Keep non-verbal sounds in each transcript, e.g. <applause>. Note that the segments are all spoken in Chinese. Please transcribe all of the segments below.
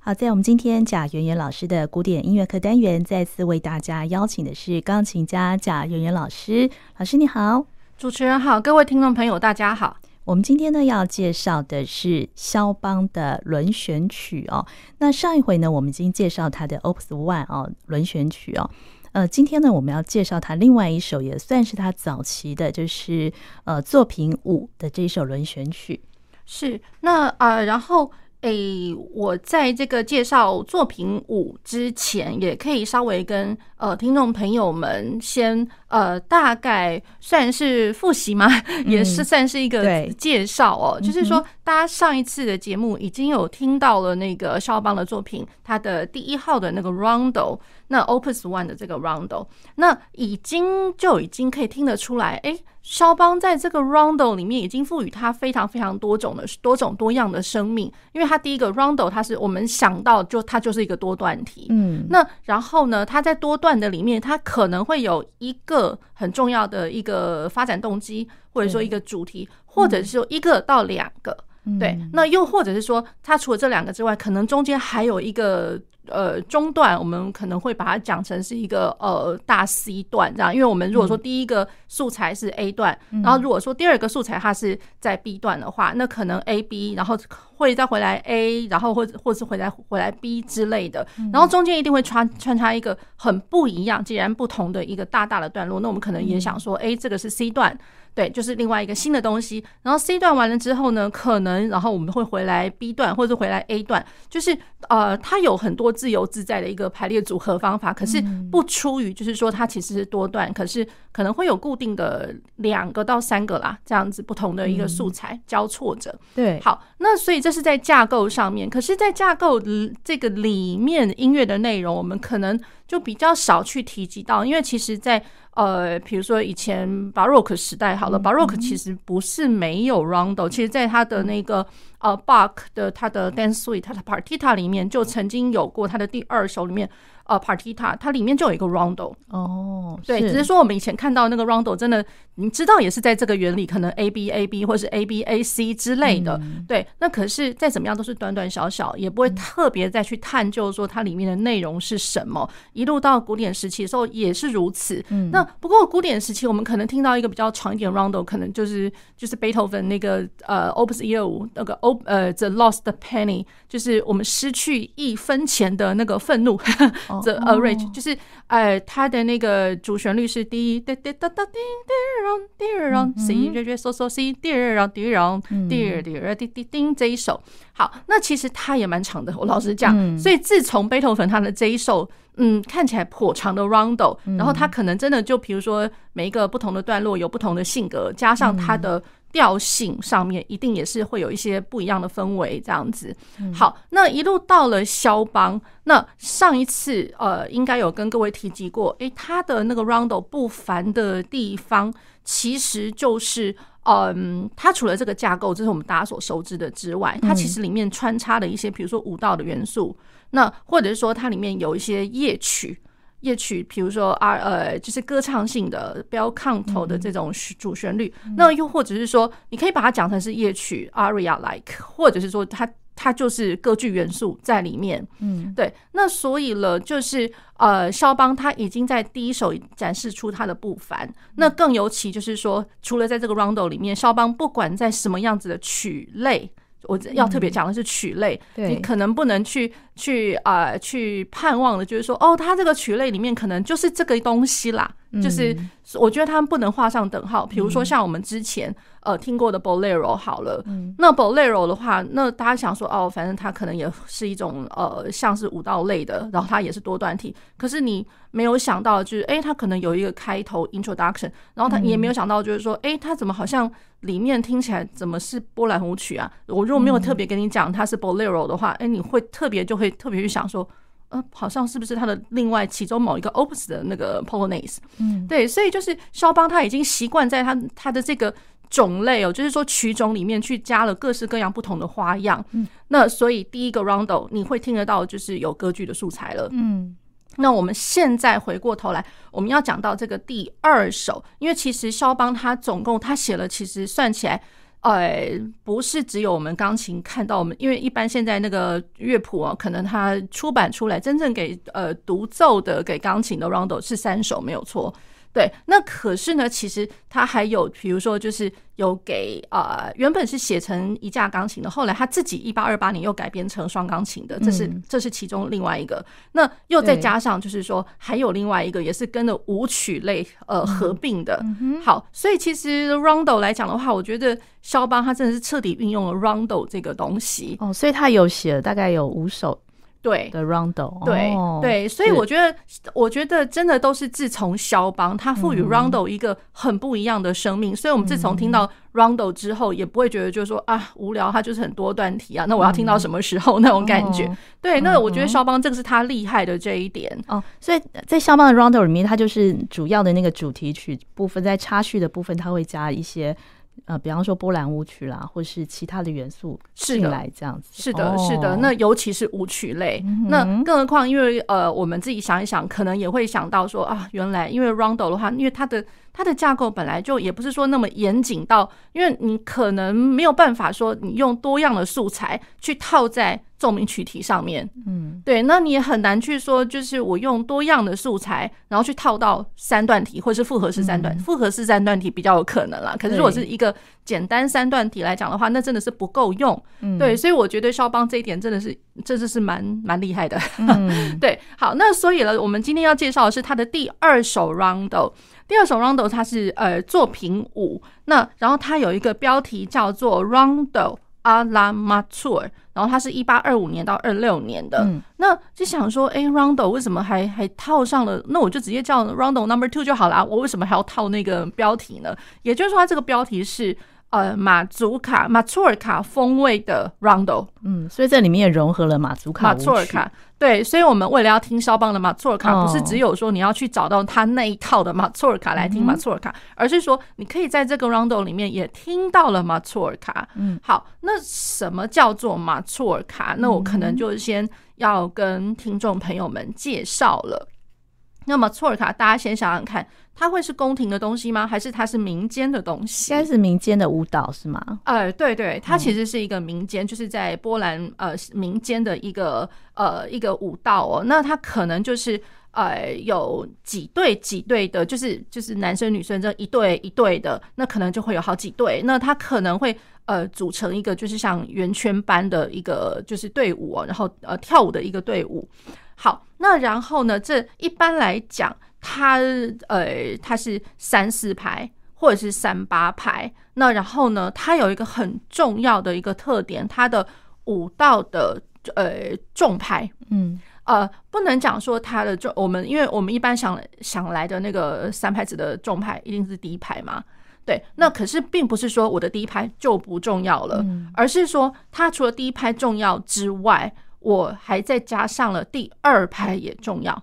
好，在我们今天贾圆圆老师的古典音乐课单元，再次为大家邀请的是钢琴家贾圆圆老师。老师你好，主持人好，各位听众朋友大家好。我们今天呢要介绍的是肖邦的轮旋曲哦。那上一回呢，我们已经介绍他的 Opus One 哦，轮旋曲哦。呃，今天呢，我们要介绍他另外一首，也算是他早期的，就是呃作品五的这一首轮旋曲。是，那啊、呃，然后。诶、欸，我在这个介绍作品五之前，也可以稍微跟呃听众朋友们先呃大概算是复习嘛？<laughs> 嗯、也是算是一个介绍哦。就是说，大家上一次的节目已经有听到了那个肖邦的作品，他的第一号的那个 Rondo，那 Opus One 的这个 Rondo，那已经就已经可以听得出来，诶、欸。肖邦在这个 Rondo 里面已经赋予他非常非常多种的多种多样的生命，因为他第一个 Rondo 它是我们想到就它就是一个多段体，嗯，那然后呢，它在多段的里面，它可能会有一个很重要的一个发展动机，或者说一个主题，或者是说一个到两个，对，那又或者是说它除了这两个之外，可能中间还有一个。呃，中段我们可能会把它讲成是一个呃大 C 段这样，因为我们如果说第一个素材是 A 段，然后如果说第二个素材它是在 B 段的话，那可能 A B 然后会再回来 A，然后或者或是回来回来 B 之类的，然后中间一定会穿穿插一个很不一样、截然不同的一个大大的段落。那我们可能也想说，哎，这个是 C 段。对，就是另外一个新的东西。然后 C 段完了之后呢，可能然后我们会回来 B 段，或者回来 A 段，就是呃，它有很多自由自在的一个排列组合方法。可是不出于就是说它其实是多段，可是可能会有固定的两个到三个啦，这样子不同的一个素材交错着。对，好，那所以这是在架构上面。可是，在架构这个里面音乐的内容，我们可能就比较少去提及到，因为其实，在呃，比如说以前巴洛克时代，好了，巴洛克其实不是没有 rondo，其实在他的那个呃 Bach 的他的 dance suite，他的 partita 里面就曾经有过他的第二首里面。呃，partita 它里面就有一个 rondo 哦，对，只是说我们以前看到那个 rondo 真的，你知道也是在这个原理，可能 A B A B 或是 A B A C 之类的，对。那可是再怎么样都是短短小小，也不会特别再去探究说它里面的内容是什么。一路到古典时期的时候也是如此。嗯那不过古典时期我们可能听到一个比较长一点 rondo，可能就是就是 Beethoven 那个呃 Opus 一二五那个 O 呃 The Lost Penny，就是我们失去一分钱的那个愤怒。<laughs> The Arrange 就是，呃，它的那个主旋律是滴滴滴答答滴滴啷滴啷 C 瑞瑞嗦嗦 C 滴啷滴啷滴滴滴滴滴这一首。好，那其实它也蛮长的，我老实讲。所以自从贝多芬他的这一首，嗯，看起来颇长的 Rondo，然后他可能真的就比如说每一个不同的段落有不同的性格，加上他的。调性上面一定也是会有一些不一样的氛围，这样子。好，那一路到了肖邦，那上一次呃应该有跟各位提及过，诶，他的那个 Rondo 不凡的地方，其实就是嗯，他除了这个架构，这是我们大家所熟知的之外，它其实里面穿插了一些，比如说舞蹈的元素，那或者是说它里面有一些夜曲。夜曲，比如说啊，呃，就是歌唱性的 bel canto 的这种主旋律，嗯、那又或者是说，你可以把它讲成是夜曲 aria like，或者是说它它就是歌剧元素在里面。嗯，对。那所以了，就是呃，肖邦他已经在第一首展示出他的不凡。那更尤其就是说，除了在这个 rondo 里面，肖邦不管在什么样子的曲类。我要特别讲的是曲类，你可能不能去去啊去盼望的，就是说哦，它这个曲类里面可能就是这个东西啦，就是我觉得他们不能画上等号。比如说像我们之前呃听过的 Bolero 好了，那 Bolero 的话，那大家想说哦，反正它可能也是一种呃像是舞蹈类的，然后它也是多段体，可是你没有想到就是哎，它可能有一个开头 Introduction，然后它也没有想到就是说哎，它怎么好像。里面听起来怎么是波兰舞曲啊？我如果没有特别跟你讲它是 Bolero 的话，哎，你会特别就会特别去想说，呃，好像是不是它的另外其中某一个 Opus 的那个 Polonaise？嗯，对，所以就是肖邦他已经习惯在他他的这个种类哦，就是说曲种里面去加了各式各样不同的花样。嗯，那所以第一个 roundo 你会听得到就是有歌剧的素材了。嗯。那我们现在回过头来，我们要讲到这个第二首，因为其实肖邦他总共他写了，其实算起来，呃，不是只有我们钢琴看到我们，因为一般现在那个乐谱啊，可能它出版出来真正给呃独奏的给钢琴的 roundo 是三首没有错。对，那可是呢，其实他还有，比如说，就是有给啊、呃，原本是写成一架钢琴的，后来他自己一八二八年又改编成双钢琴的，这是这是其中另外一个。那又再加上，就是说还有另外一个，也是跟着舞曲类呃合并的。好，所以其实 Rondo 来讲的话，我觉得肖邦他真的是彻底运用了 Rondo 这个东西。哦，所以他有写了大概有五首。对的 rondo，对、哦、对，所以我觉得，我觉得真的都是自从肖邦他赋予 rondo 一个很不一样的生命，嗯、所以我们自从听到 rondo 之后，也不会觉得就是说啊无聊，它就是很多段题啊，那我要听到什么时候那种感觉？嗯、对，那我觉得肖邦这个是他厉害的这一点哦。所以在肖邦的 rondo 里面，它就是主要的那个主题曲部分，在插叙的部分，它会加一些。呃，比方说波兰舞曲啦，或是其他的元素进来这样子，是的，是的。那尤其是舞曲类，嗯、那更何况，因为呃，我们自己想一想，可能也会想到说啊，原来因为 Rondo 的话，因为它的。它的架构本来就也不是说那么严谨到，因为你可能没有办法说你用多样的素材去套在奏鸣曲体上面，嗯，对，那你也很难去说，就是我用多样的素材，然后去套到三段题或是复合式三段，复合式三段题比较有可能啦。可是如果是一个简单三段题来讲的话，那真的是不够用，对，所以我觉得肖邦这一点真的是真的是蛮蛮厉害的，<laughs> 对。好，那所以呢，我们今天要介绍的是他的第二首 Rondo。第二首 Rondo 它是呃作品五，那然后它有一个标题叫做 Rondo alla Maure，然后它是一八二五年到二六年的。嗯、那就想说，哎，Rondo 为什么还还套上了？那我就直接叫 Rondo Number Two 就好了。我为什么还要套那个标题呢？也就是说，它这个标题是呃马祖卡马祖尔卡风味的 Rondo。嗯，所以这里面也融合了马祖卡马祖尔卡。对，所以，我们为了要听肖邦的马祖尔卡，不是只有说你要去找到他那一套的马祖尔卡来听马祖尔卡，而是说你可以在这个 rondo 里面也听到了马祖尔卡。嗯，好，那什么叫做马祖尔卡？那我可能就先要跟听众朋友们介绍了。那么马祖尔卡，大家先想想看。它会是宫廷的东西吗？还是它是民间的东西？应该是民间的舞蹈是吗？呃，对对，它其实是一个民间，嗯、就是在波兰呃民间的一个呃一个舞蹈哦。那它可能就是呃有几对几对的，就是就是男生女生这一对一对的，那可能就会有好几对。那它可能会呃组成一个就是像圆圈般的一个就是队伍哦，然后呃跳舞的一个队伍。好，那然后呢，这一般来讲。它呃，它是三四拍或者是三八拍。那然后呢，它有一个很重要的一个特点，它的舞蹈的呃重拍，嗯呃，不能讲说它的重，我们因为我们一般想想来的那个三拍子的重拍一定是第一拍嘛，对。那可是并不是说我的第一拍就不重要了，而是说它除了第一拍重要之外，我还再加上了第二拍也重要。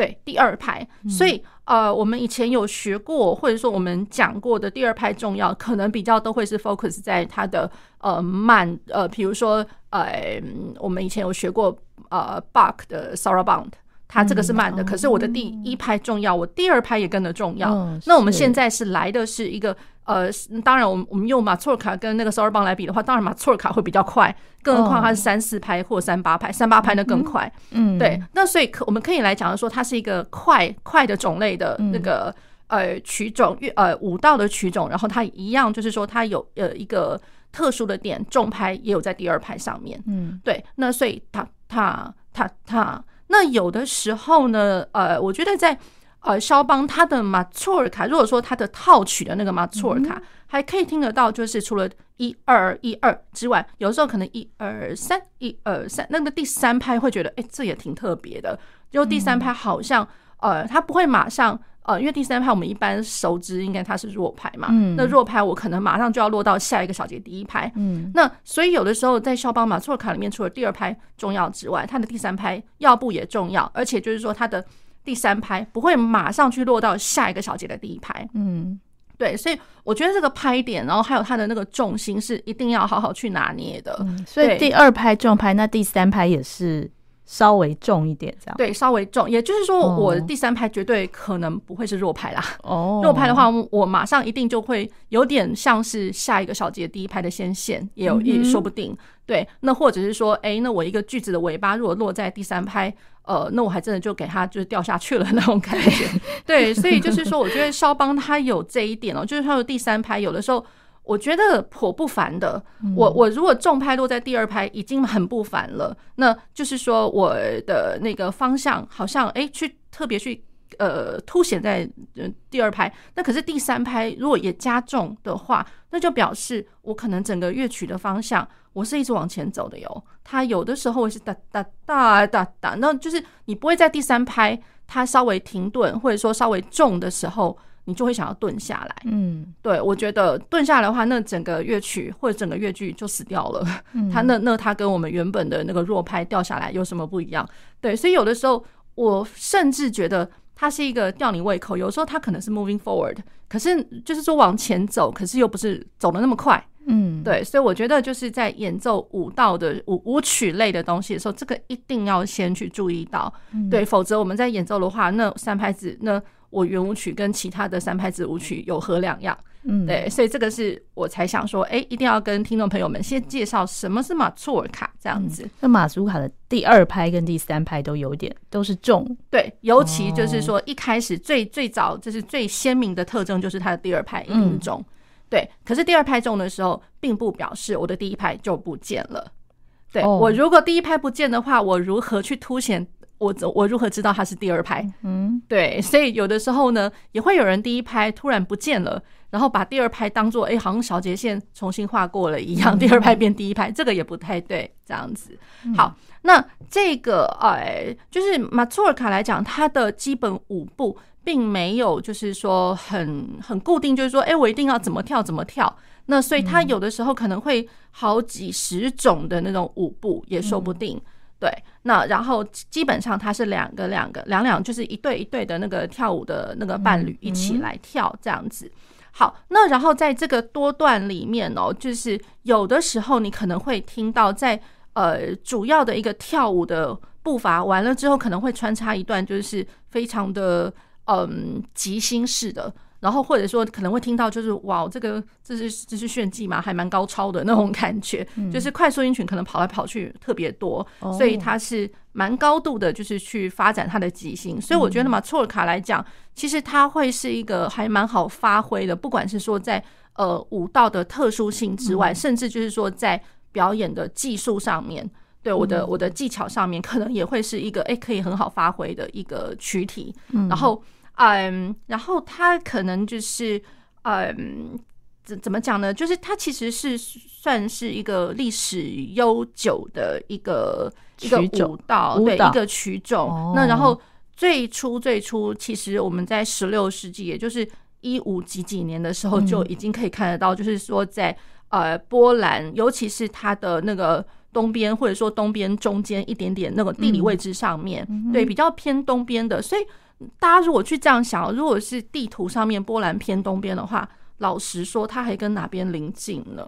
对，第二拍，所以呃，我们以前有学过，或者说我们讲过的第二拍重要，可能比较都会是 focus 在它的呃慢呃，比如说呃，我们以前有学过呃 Bach 的 Sarabande，它这个是慢的，可是我的第一拍重要，我第二拍也跟着重要。那我们现在是来的是一个。呃，当然，我们我们用马错尔卡跟那个 s o r b o n 来比的话，当然马错尔卡会比较快，更何况它是三四拍或三八拍，三八拍那更快。嗯，对。那所以可我们可以来讲说，它是一个快快的种类的那个呃曲种，呃舞蹈的曲种，然后它一样就是说它有呃一个特殊的点，重拍也有在第二拍上面。嗯，对。那所以它它它它，那有的时候呢，呃，我觉得在。呃，肖邦他的马错尔卡，如果说他的套曲的那个马错尔卡，还可以听得到，就是除了一二一二之外，有时候可能一二三一二三，那个第三拍会觉得，哎，这也挺特别的。就第三拍好像，呃，他不会马上，呃，因为第三拍我们一般熟知应该它是弱拍嘛，那弱拍我可能马上就要落到下一个小节第一拍，嗯，那所以有的时候在肖邦马错尔卡里面，除了第二拍重要之外，它的第三拍要不也重要，而且就是说它的。第三拍不会马上去落到下一个小节的第一拍，嗯，对，所以我觉得这个拍点，然后还有它的那个重心是一定要好好去拿捏的。嗯、所以第二拍重拍，那第三拍也是稍微重一点，这样对，稍微重，也就是说，我第三拍绝对可能不会是弱拍啦。哦，<laughs> 弱拍的话，我马上一定就会有点像是下一个小节第一拍的先线，也有也说不定。对，那或者是说，哎，那我一个句子的尾巴如果落在第三拍，呃，那我还真的就给它就是掉下去了那种感觉。对，所以就是说，我觉得肖邦他有这一点哦，就是他的第三拍有的时候。我觉得颇不凡的。我我如果重拍落在第二拍，已经很不凡了。那就是说，我的那个方向好像哎，去特别去呃凸显在第二拍。那可是第三拍如果也加重的话，那就表示我可能整个乐曲的方向我是一直往前走的哟。它有的时候会是哒哒哒哒哒，那就是你不会在第三拍它稍微停顿或者说稍微重的时候。你就会想要顿下来，嗯，对，我觉得顿下来的话，那整个乐曲或者整个乐句就死掉了。它那那它跟我们原本的那个弱拍掉下来有什么不一样？对，所以有的时候我甚至觉得它是一个吊你胃口。有时候它可能是 moving forward，可是就是说往前走，可是又不是走的那么快。嗯，对，所以我觉得就是在演奏舞蹈的舞舞曲类的东西的时候，这个一定要先去注意到，对，否则我们在演奏的话，那三拍子那。我圆舞曲跟其他的三拍子舞曲有何两样？嗯，对，所以这个是我才想说，哎，一定要跟听众朋友们先介绍什么是马祖尔卡这样子。那马祖尔卡的第二拍跟第三拍都有点都是重，对，尤其就是说一开始最最早就是最鲜明的特征就是它的第二拍一定重，对。可是第二拍重的时候，并不表示我的第一拍就不见了。对，我如果第一拍不见的话，我如何去凸显？我我如何知道他是第二拍？嗯，对，所以有的时候呢，也会有人第一拍突然不见了，然后把第二拍当做哎，好像小节线重新画过了一样，第二拍变第一拍，这个也不太对，这样子。好，那这个哎，就是马祖尔卡来讲，它的基本舞步并没有就是说很很固定，就是说哎，我一定要怎么跳怎么跳。那所以它有的时候可能会好几十种的那种舞步，也说不定。对，那然后基本上它是两个两个两两，就是一对一对的那个跳舞的那个伴侣一起来跳这样子。好，那然后在这个多段里面哦，就是有的时候你可能会听到在呃主要的一个跳舞的步伐完了之后，可能会穿插一段就是非常的嗯即兴式的。然后或者说可能会听到就是哇，这个这是这是炫技嘛，还蛮高超的那种感觉，就是快速音群可能跑来跑去特别多，所以它是蛮高度的，就是去发展它的即兴。所以我觉得马错尔卡来讲，其实它会是一个还蛮好发挥的，不管是说在呃舞蹈的特殊性之外，甚至就是说在表演的技术上面，对我的我的技巧上面，可能也会是一个诶可以很好发挥的一个躯体，然后。嗯，然后他可能就是，嗯，怎怎么讲呢？就是他其实是算是一个历史悠久的一个一个舞蹈，对，一个曲种。那然后最初最初，其实我们在十六世纪，也就是一五几几年的时候，就已经可以看得到，就是说在呃波兰，尤其是它的那个东边，或者说东边中间一点点那个地理位置上面，对，比较偏东边的，所以。大家如果去这样想，如果是地图上面波兰偏东边的话，老实说，它还跟哪边邻近呢？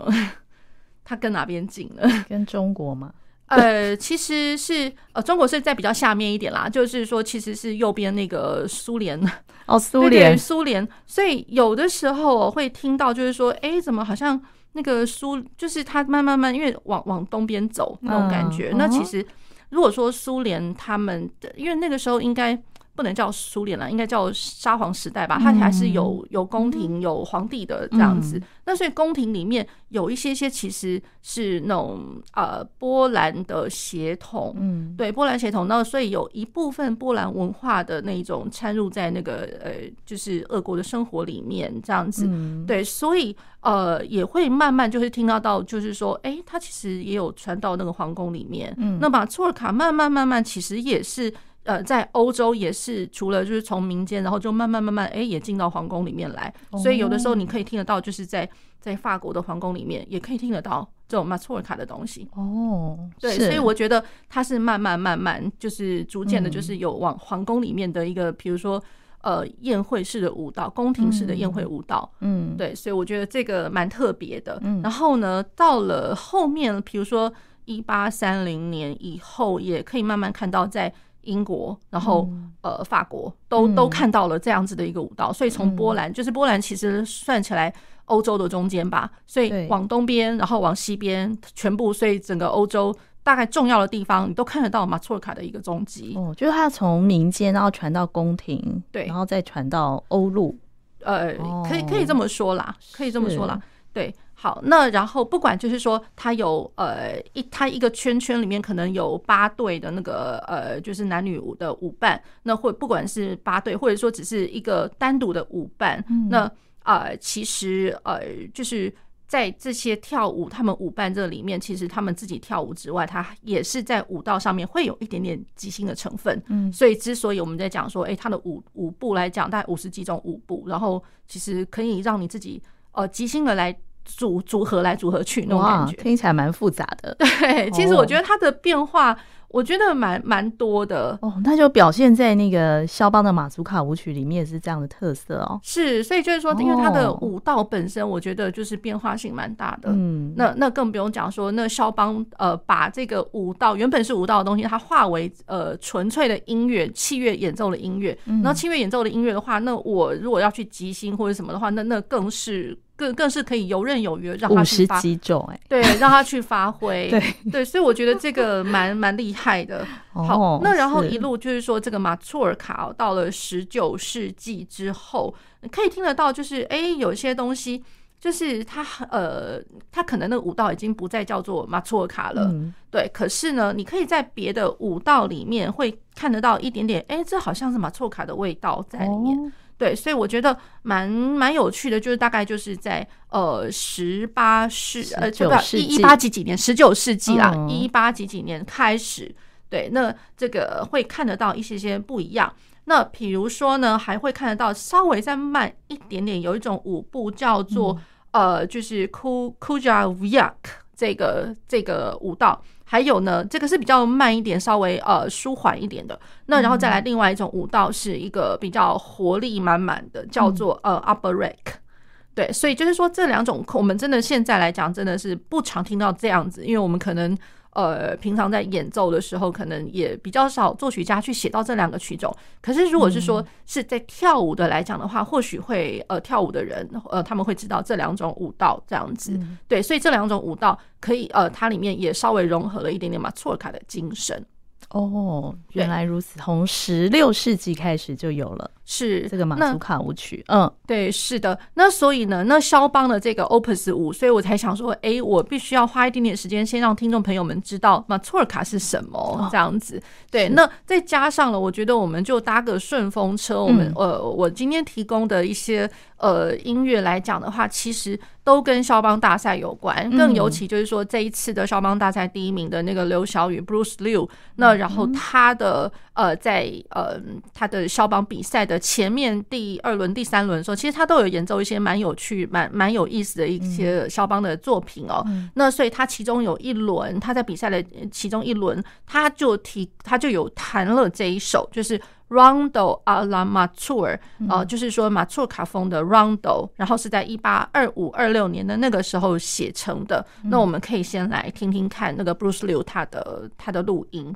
<laughs> 它跟哪边近呢？跟中国吗？呃，其实是呃，中国是在比较下面一点啦，就是说，其实是右边那个苏联哦，苏联，苏联。所以有的时候我会听到，就是说，哎，怎么好像那个苏，就是他慢慢慢，因为往往东边走那种感觉。那其实如果说苏联他们的，因为那个时候应该。不能叫苏联了，应该叫沙皇时代吧。它还是有有宫廷、有皇帝的这样子。那所以宫廷里面有一些些其实是那种呃波兰的血统，嗯，对，波兰血统。那所以有一部分波兰文化的那种掺入在那个呃，就是俄国的生活里面这样子。对，所以呃也会慢慢就是听到到，就是说，哎，它其实也有传到那个皇宫里面。嗯，那把错尔卡慢慢慢慢其实也是。呃，在欧洲也是，除了就是从民间，然后就慢慢慢慢，哎，也进到皇宫里面来。所以有的时候你可以听得到，就是在在法国的皇宫里面，也可以听得到这种马祖尔卡的东西。哦，对，所以我觉得它是慢慢慢慢，就是逐渐的，就是有往皇宫里面的一个，比如说呃宴会式的舞蹈，宫廷式的宴会舞蹈。嗯，对，所以我觉得这个蛮特别的。然后呢，到了后面，比如说。一八三零年以后，也可以慢慢看到在英国，然后、嗯、呃法国都都看到了这样子的一个舞蹈。所以从波兰，就是波兰其实算起来欧洲的中间吧，所以往东边，然后往西边，全部，所以整个欧洲大概重要的地方，你都看得到马错尔卡的一个踪迹。哦，就是它从民间，然后传到宫廷，对，然后再传到欧陆。呃，可以可以这么说啦，可以这么说啦。对，好，那然后不管就是说，他有呃一他一个圈圈里面可能有八对的那个呃，就是男女舞的舞伴，那或不管是八对，或者说只是一个单独的舞伴，那呃其实呃就是。在这些跳舞，他们舞伴这里面，其实他们自己跳舞之外，他也是在舞蹈上面会有一点点即兴的成分。嗯，所以之所以我们在讲说，哎，他的舞舞步来讲，大概五十几种舞步，然后其实可以让你自己呃即兴的来组组合来组合去那种感觉，听起来蛮复杂的。<laughs> 对，其实我觉得它的变化。我觉得蛮蛮多的哦，那就表现在那个肖邦的马祖卡舞曲里面是这样的特色哦。是，所以就是说，因为它的舞蹈本身，我觉得就是变化性蛮大的。嗯，那那更不用讲说，那肖邦呃把这个舞蹈原本是舞蹈的东西，它化为呃纯粹的音乐器乐演奏的音乐。然后器乐演奏的音乐的话，那我如果要去即兴或者什么的话，那那更是。更更是可以游刃有余，让他去发，五十几种哎，对，让他去发挥，<laughs> 对对，所以我觉得这个蛮蛮厉害的。好，那然后一路就是说，这个马祖尔卡到了十九世纪之后，可以听得到，就是哎，有一些东西，就是他呃，他可能那个舞蹈已经不再叫做马祖尔卡了，对。可是呢，你可以在别的舞蹈里面会看得到一点点，哎，这好像是马祖尔卡的味道在里面。对，所以我觉得蛮蛮有趣的，就是大概就是在呃十八世呃就不一一八几几年，十九世纪啦，一八几几年开始，对，那这个会看得到一些些不一样。那比如说呢，还会看得到稍微再慢一点点，有一种舞步叫做呃，就是 Kujaviak 这个这个舞蹈。还有呢，这个是比较慢一点，稍微呃舒缓一点的。那然后再来另外一种舞蹈，是一个比较活力满满的，叫做呃 Upper-Rake。对，所以就是说这两种，我们真的现在来讲，真的是不常听到这样子，因为我们可能。呃，平常在演奏的时候，可能也比较少作曲家去写到这两个曲种。可是，如果是说是在跳舞的来讲的话，嗯、或许会呃跳舞的人呃他们会知道这两种舞蹈这样子。嗯、对，所以这两种舞蹈可以呃，它里面也稍微融合了一点点马错卡的精神。哦，原来如此，从十六世纪开始就有了。是这个马祖卡舞曲，嗯，对，是的。那所以呢，那肖邦的这个 Opus 五，所以我才想说，哎、欸，我必须要花一点点时间，先让听众朋友们知道马祖尔卡是什么这样子。对，那再加上了，我觉得我们就搭个顺风车。我们呃，我今天提供的一些呃音乐来讲的话，其实都跟肖邦大赛有关。更尤其就是说，这一次的肖邦大赛第一名的那个刘晓宇 Bruce Liu，那然后他的呃，在呃他的肖邦比赛的。前面第二轮、第三轮的时候，其实他都有演奏一些蛮有趣、蛮蛮有意思的一些肖邦的作品哦。嗯、那所以他其中有一轮，他在比赛的其中一轮，他就提，他就有弹了这一首，就是 Rondo alla Mazur，呃，就是说马祖尔卡风的 Rondo，然后是在一八二五、二六年的那个时候写成的。那我们可以先来听听看那个 Bruce Liu 他的他的录音。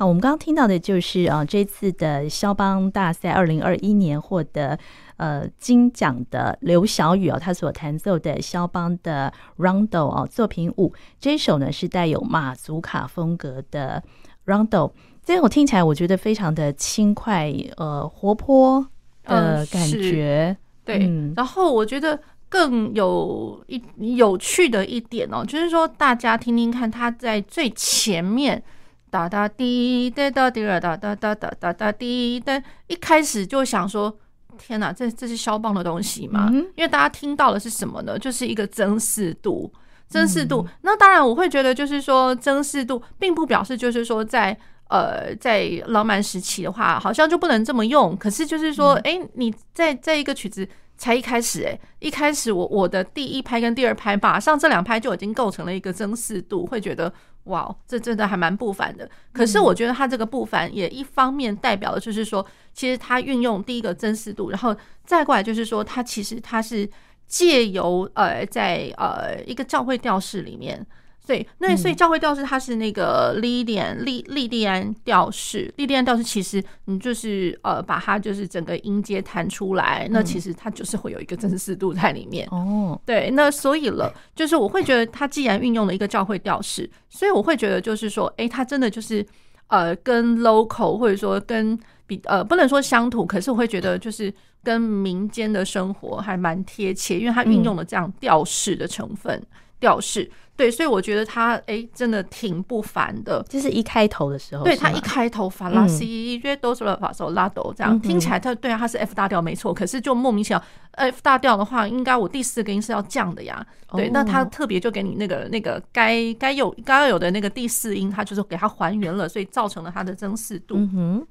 好，我们刚刚听到的就是啊，这次的肖邦大赛二零二一年获得呃金奖的刘晓宇哦，他所弹奏的肖邦的 Rondo 哦作品五，这一首呢是带有马祖卡风格的 Rondo，这首听起来我觉得非常的轻快，呃活泼的感觉。呃、对、嗯，然后我觉得更有一有趣的一点哦，就是说大家听听看，他在最前面。哒哒滴哒哒滴哒哒哒哒哒哒滴哒，一开始就想说：天哪，这这是肖邦的东西吗？因为大家听到的是什么呢？就是一个增四度，增四度。那当然，我会觉得就是说，增四度并不表示就是说在呃在浪漫时期的话，好像就不能这么用。可是就是说，哎，你在在一个曲子才一开始，哎，一开始我我的第一拍跟第二拍，马上这两拍就已经构成了一个增四度，会觉得。哇，这真的还蛮不凡的。可是我觉得他这个不凡也一方面代表的就是说，其实他运用第一个真实度，然后再过来就是说，他其实他是借由呃在呃一个教会调式里面。对，那所以教会调式它是那个莉莉安莉莉莉安调式，莉莉安调式其实你就是呃把它就是整个音阶弹出来，那其实它就是会有一个真实度在里面哦。对，那所以了，就是我会觉得它既然运用了一个教会调式，所以我会觉得就是说，哎，它真的就是呃跟 local 或者说跟比呃不能说乡土，可是我会觉得就是跟民间的生活还蛮贴切，因为它运用了这样调式的成分调式。对，所以我觉得他哎，真的挺不凡的。就是一开头的时候，对他一开头法拉西约哆嗦拉嗦拉哆这样听起来，他对啊，他是 F 大调没错。可是就莫名其妙，F 大调的话，应该我第四个音是要降的呀。对，那他特别就给你那个那个该该有该要有的那个第四音，他就是给它还原了，所以造成了它的增四度。嗯哼，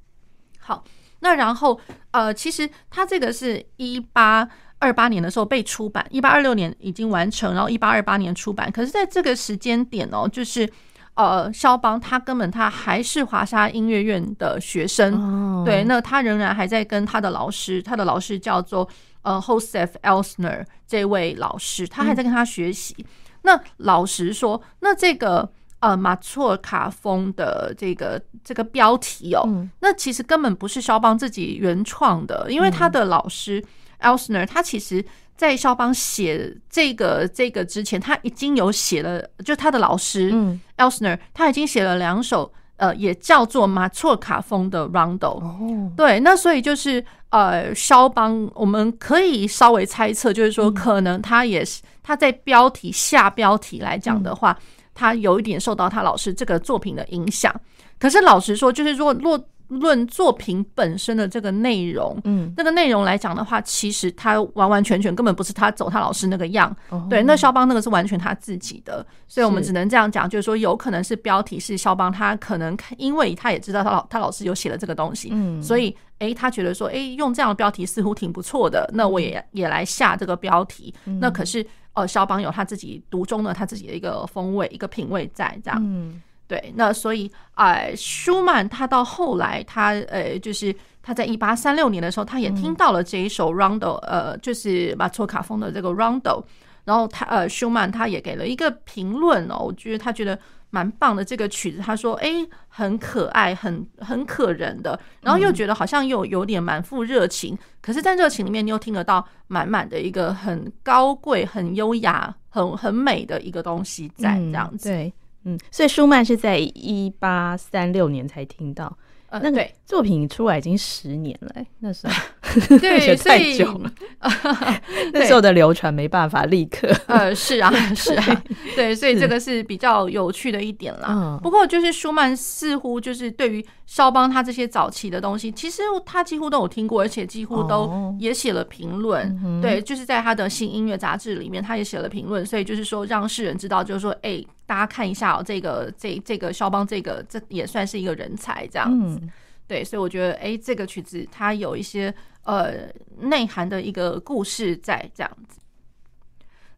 好，那然后呃，其实他这个是一八。二八年的时候被出版，一八二六年已经完成，然后一八二八年出版。可是，在这个时间点哦，就是呃，肖邦他根本他还是华沙音乐院的学生，对，那他仍然还在跟他的老师，他的老师叫做呃 Joseph Elsner 这位老师，他还在跟他学习。那老实说，那这个呃马错卡风的这个这个标题哦，那其实根本不是肖邦自己原创的，因为他的老师。Elsner 他其实，在肖邦写这个这个之前，他已经有写了，就他的老师 Elsner 他已经写了两首，呃，也叫做马错卡风的 Rondo。对，那所以就是呃，肖邦我们可以稍微猜测，就是说，可能他也是他在标题下标题来讲的话，他有一点受到他老师这个作品的影响。可是老实说，就是如果若。论作品本身的这个内容，嗯，那个内容来讲的话，其实他完完全全根本不是他走他老师那个样，哦、对，那肖邦那个是完全他自己的，所以我们只能这样讲，就是说有可能是标题是肖邦，他可能因为他也知道他老他老师有写了这个东西，嗯，所以哎，他觉得说哎，用这样的标题似乎挺不错的，那我也也来下这个标题，那可是呃，肖邦有他自己独中的他自己的一个风味一个品味在这样，嗯。对，那所以，哎，舒曼他到后来，他呃，就是他在一八三六年的时候，他也听到了这一首 Rondo，呃，就是马托卡风的这个 Rondo，然后他呃，舒曼他也给了一个评论哦，我觉得他觉得蛮棒的这个曲子，他说，哎，很可爱，很很可人的，然后又觉得好像又有点满腹热情，可是，在热情里面，你又听得到满满的一个很高贵、很优雅、很很美的一个东西在这样子。对。嗯，所以舒曼是在一八三六年才听到，呃，那个作品出来已经十年了，欸，那时候 <laughs> <laughs> 对，太久了，<laughs> 那时候的流传没办法立刻，呃，是啊，<laughs> 是啊，对，所以这个是比较有趣的一点啦。不过就是舒曼似乎就是对于。肖邦他这些早期的东西，其实他几乎都有听过，而且几乎都也写了评论。Oh. 对，就是在他的新音乐杂志里面，他也写了评论。所以就是说，让世人知道，就是说，哎，大家看一下哦，这个这这个肖邦，这个这也算是一个人才这样子。对，所以我觉得，哎，这个曲子它有一些呃内涵的一个故事在这样子。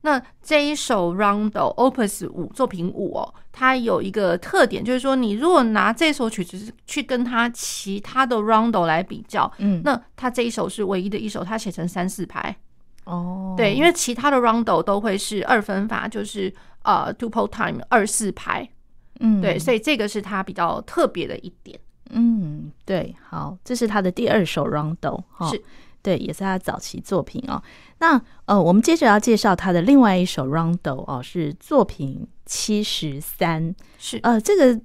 那这一首 Rondo Opus 五作品五哦，它有一个特点，就是说你如果拿这首曲子去跟它其他的 Rondo 来比较，嗯，那它这一首是唯一的一首，它写成三四拍。哦，对，因为其他的 Rondo 都会是二分法，就是呃 Duple Time 二四拍，嗯，对，所以这个是它比较特别的一点，嗯，对，好，这是他的第二首 Rondo 哈。是。对，也是他早期作品哦。那呃，我们接着要介绍他的另外一首 Rondo 哦，是作品七十三，是呃，这个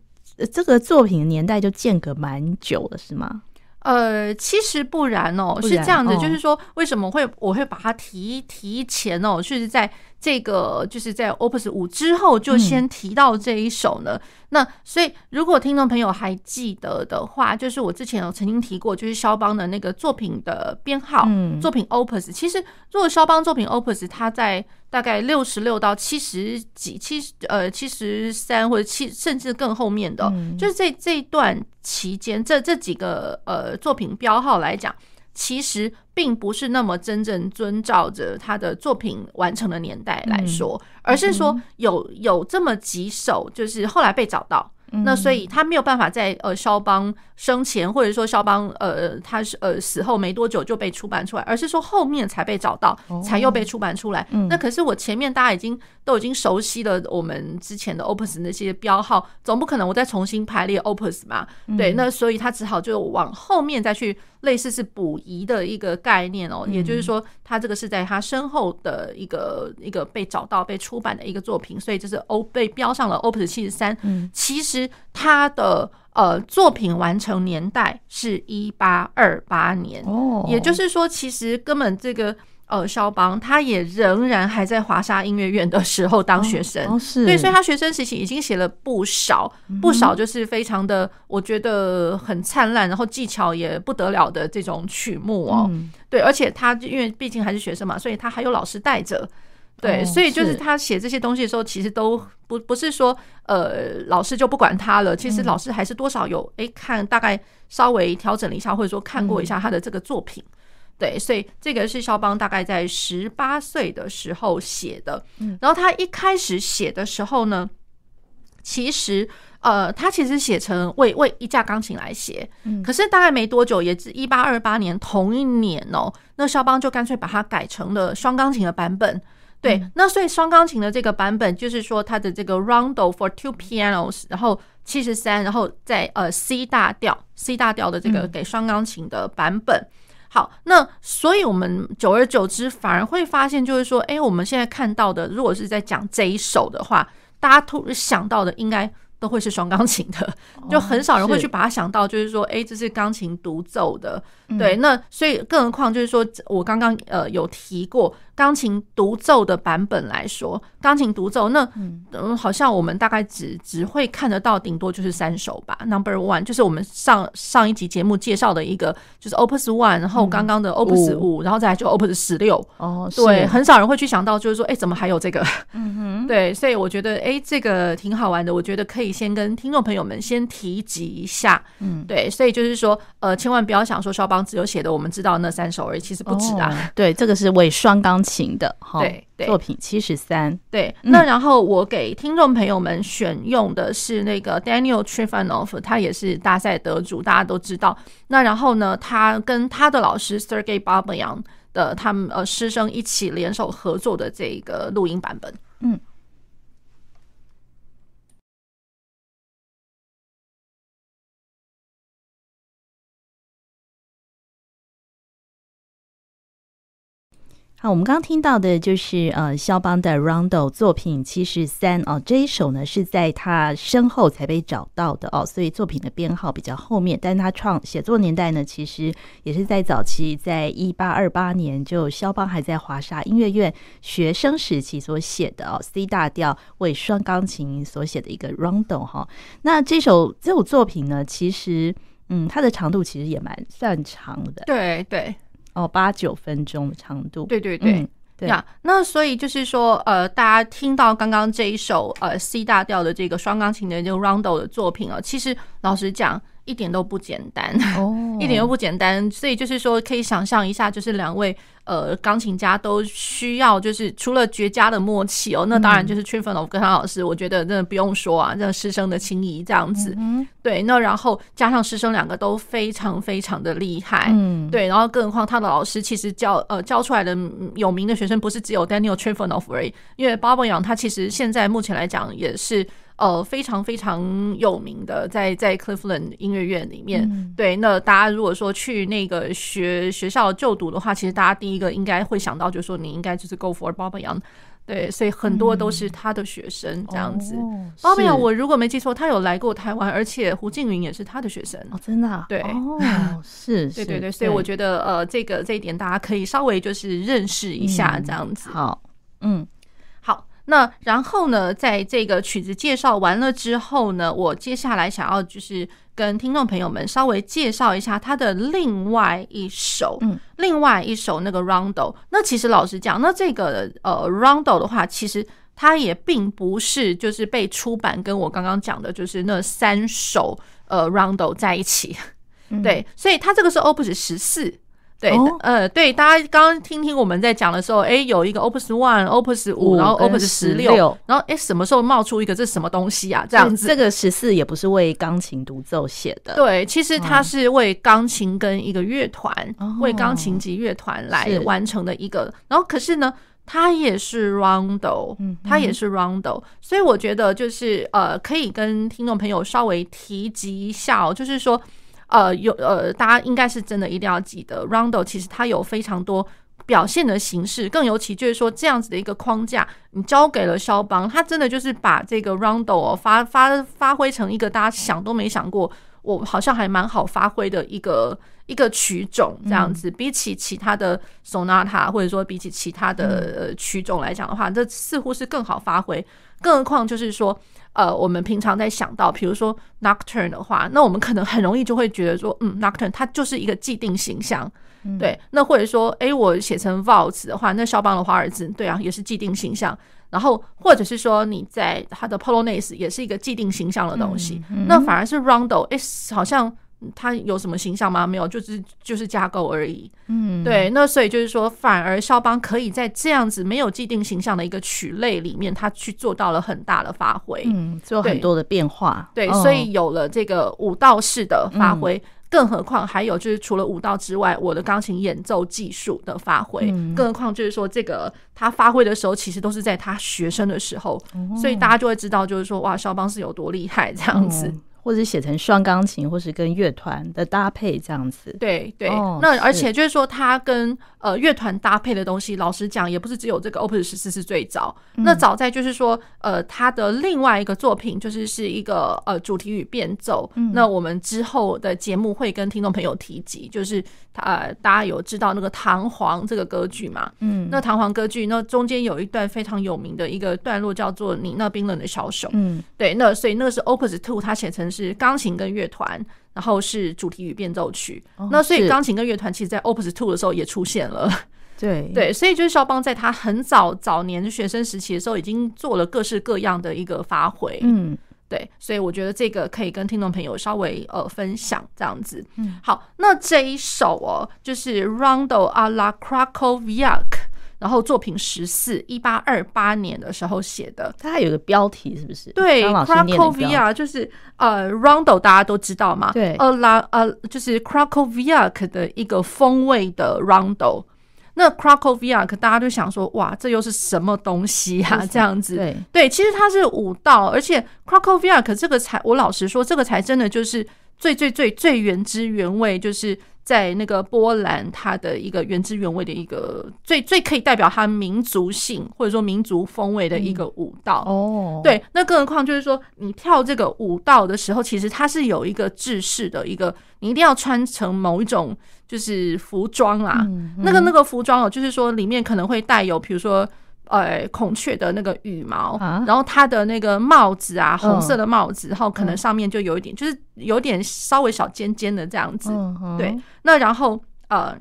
这个作品的年代就间隔蛮久了，是吗？呃，其实不然哦，然是这样子，哦、就是说，为什么会我会把它提提前哦，是在这个就是在 Opus 五之后就先提到这一首呢？嗯、那所以如果听众朋友还记得的话，就是我之前有曾经提过，就是肖邦的那个作品的编号，嗯、作品 Opus。其实如果肖邦作品 Opus，它在大概六十六到七十几七呃七十三或者七甚至更后面的，嗯、就是这这一段期间，这这几个呃作品标号来讲，其实并不是那么真正遵照着他的作品完成的年代来说，嗯、而是说有有这么几首，就是后来被找到。那所以他没有办法在呃肖邦生前，或者说肖邦呃他是呃死后没多久就被出版出来，而是说后面才被找到，才又被出版出来。那可是我前面大家已经都已经熟悉了我们之前的 Opus 那些标号，总不可能我再重新排列 Opus 嘛？对，那所以他只好就往后面再去类似是补遗的一个概念哦，也就是说他这个是在他身后的一个一个被找到被出版的一个作品，所以就是 O 被标上了 Opus 七十三。其实。他的呃作品完成年代是一八二八年，哦，也就是说，其实根本这个呃肖邦他也仍然还在华沙音乐院的时候当学生，哦，是，对，所以他学生时期已经写了不少不少，就是非常的我觉得很灿烂，然后技巧也不得了的这种曲目哦，对，而且他因为毕竟还是学生嘛，所以他还有老师带着。对，所以就是他写这些东西的时候，其实都不不是说呃老师就不管他了，其实老师还是多少有哎看大概稍微调整了一下，或者说看过一下他的这个作品。对，所以这个是肖邦大概在十八岁的时候写的。然后他一开始写的时候呢，其实呃他其实写成为为一架钢琴来写，可是大概没多久，也是一八二八年同一年哦，那肖邦就干脆把它改成了双钢琴的版本。对，那所以双钢琴的这个版本，就是说它的这个 Rondo for two pianos，然后七十三，然后在呃 C 大调，C 大调的这个给双钢琴的版本。好，那所以我们久而久之反而会发现，就是说，哎，我们现在看到的，如果是在讲这一首的话，大家突然想到的应该。都会是双钢琴的，就很少人会去把它想到，就是说，哎，这是钢琴独奏的，对。那所以，更何况就是说，我刚刚呃有提过钢琴独奏的版本来说，钢琴独奏那嗯，好像我们大概只只会看得到，顶多就是三首吧。Number one 就是我们上上一集节目介绍的一个，就是 Opus One，然后刚刚的 Opus 五，然后再来就 Opus 十六。哦，对，很少人会去想到，就是说，哎，怎么还有这个？嗯哼，<laughs> 对。所以我觉得，哎，这个挺好玩的。我觉得可以。先跟听众朋友们先提及一下，嗯，对，所以就是说，呃，千万不要想说肖邦只有写的我们知道那三首而已，其实不止啊。哦、对，这个是为双钢琴的，对，作品七十三。对，那然后我给听众朋友们选用的是那个 Daniel Trifonov，他也是大赛得主，大家都知道。那然后呢，他跟他的老师 Sergei Babayan 的他们呃师生一起联手合作的这个录音版本，嗯。那，我们刚听到的就是呃，肖邦的 Rondo 作品七十三哦，这一首呢是在他身后才被找到的哦，所以作品的编号比较后面，但他创写作年代呢，其实也是在早期，在一八二八年，就肖邦还在华沙音乐院学生时期所写的哦，C 大调为双钢琴所写的一个 Rondo 哈、哦。那这首这首作品呢，其实嗯，它的长度其实也蛮算长的，对对。哦，八九分钟的长度，对对对，嗯、对呀。那所以就是说，呃，大家听到刚刚这一首呃 C 大调的这个双钢琴的这个 Rondo 的作品啊，其实老实讲。一点都不简单，oh. <laughs> 一点都不简单。所以就是说，可以想象一下，就是两位呃钢琴家都需要，就是除了绝佳的默契哦，那当然就是 Trifonov 跟他老师，我觉得真的不用说啊，这师生的情谊这样子。Mm hmm. 对，那然后加上师生两个都非常非常的厉害，嗯、mm，hmm. 对，然后更何况他的老师其实教呃教出来的有名的学生不是只有 Daniel Trifonov 而已，因为 Babayan 他其实现在目前来讲也是。呃非常非常有名的，在在 Cleveland 音乐院里面。嗯、对，那大家如果说去那个学学校就读的话，其实大家第一个应该会想到，就是说你应该就是 Go for Bob Young。对，所以很多都是他的学生这样子。包没有，我如果没记错，他有来过台湾，而且胡静云也是他的学生。哦，真的、啊？<laughs> 对，哦，是，对对对。所以我觉得，呃，这个这一点大家可以稍微就是认识一下这样子。嗯、好，嗯，好。那然后呢，在这个曲子介绍完了之后呢，我接下来想要就是。跟听众朋友们稍微介绍一下他的另外一首，嗯，另外一首那个 Rondo。那其实老实讲，那这个呃 Rondo 的话，其实它也并不是就是被出版跟我刚刚讲的，就是那三首呃 Rondo 在一起，对，所以它这个是 Opus 十四。对，哦、呃，对，大家刚刚听听我们在讲的时候，哎，有一个 Opus One、Opus 五，然后 Opus 十六，然后哎，什么时候冒出一个这是什么东西啊？这样子，这个十四也不是为钢琴独奏写的，对，其实它是为钢琴跟一个乐团，哦、为钢琴及乐团来完成的一个。是然后可是呢，它也是 Rondo，嗯，它也是 Rondo，所以我觉得就是呃，可以跟听众朋友稍微提及一下哦，就是说。呃，有呃，大家应该是真的一定要记得，Rondo 其实它有非常多表现的形式，更尤其就是说这样子的一个框架，你交给了肖邦，他真的就是把这个 Rondo 哦发发发挥成一个大家想都没想过，我好像还蛮好发挥的一个一个曲种这样子，比起其他的 Sonata 或者说比起其他的曲种来讲的话，这似乎是更好发挥，更何况就是说。呃，我们平常在想到，比如说 Nocturne 的话，那我们可能很容易就会觉得说，嗯，Nocturne 它就是一个既定形象，嗯、对。那或者说，哎，我写成 Waltz 的话，那肖邦的华尔兹，对啊，也是既定形象。然后或者是说，你在他的 Polonaise 也是一个既定形象的东西，嗯嗯、那反而是 Rondo，哎，好像。它有什么形象吗？没有，就是就是架构而已。嗯，对。那所以就是说，反而肖邦可以在这样子没有既定形象的一个曲类里面，他去做到了很大的发挥。嗯，做很多的变化。对，所以有了这个舞蹈式的发挥，更何况还有就是除了舞蹈之外，我的钢琴演奏技术的发挥。更何况就是说，这个他发挥的时候，其实都是在他学生的时候，所以大家就会知道，就是说，哇，肖邦是有多厉害这样子。或者写成双钢琴，或是跟乐团的搭配这样子。对对，那而且就是说，它跟呃乐团搭配的东西，老实讲，也不是只有这个 Opus 十四是最早。那早在就是说，呃，他的另外一个作品就是是一个呃主题与变奏。那我们之后的节目会跟听众朋友提及，就是他大家有知道那个弹簧这个歌剧嘛？嗯，那弹簧歌剧那中间有一段非常有名的一个段落叫做“你那冰冷的小手”。嗯，对，那所以那个是 Opus Two，它写成。是钢琴跟乐团，然后是主题与变奏曲。哦、那所以钢琴跟乐团其实，在 Opus Two 的时候也出现了。<laughs> 对对，所以就是肖邦在他很早早年学生时期的时候，已经做了各式各样的一个发挥。嗯，对，所以我觉得这个可以跟听众朋友稍微呃分享这样子。嗯，好，那这一首哦，就是 Rondo à la Krakowiak 然后作品十四，一八二八年的时候写的，它还有个标题是不是？对，Cracovia 就是呃，Rondo 大家都知道嘛，对，呃拉呃就是 Krakowiak 的一个风味的 Rondo。那 Krakowiak 大家都想说，哇，这又是什么东西啊？这样子，对对，其实它是舞蹈，而且 Krakowiak 这个才，我老实说，这个才真的就是最最最最原汁原味，就是。在那个波兰，它的一个原汁原味的一个最最可以代表它民族性或者说民族风味的一个舞蹈。哦，对，那更何况就是说你跳这个舞蹈的时候，其实它是有一个制式的一个，你一定要穿成某一种就是服装啊，那个那个服装哦，就是说里面可能会带有，比如说。呃，孔雀的那个羽毛，啊、然后它的那个帽子啊，红色的帽子，嗯、然后可能上面就有一点，嗯、就是有点稍微小尖尖的这样子。对，那然后呃，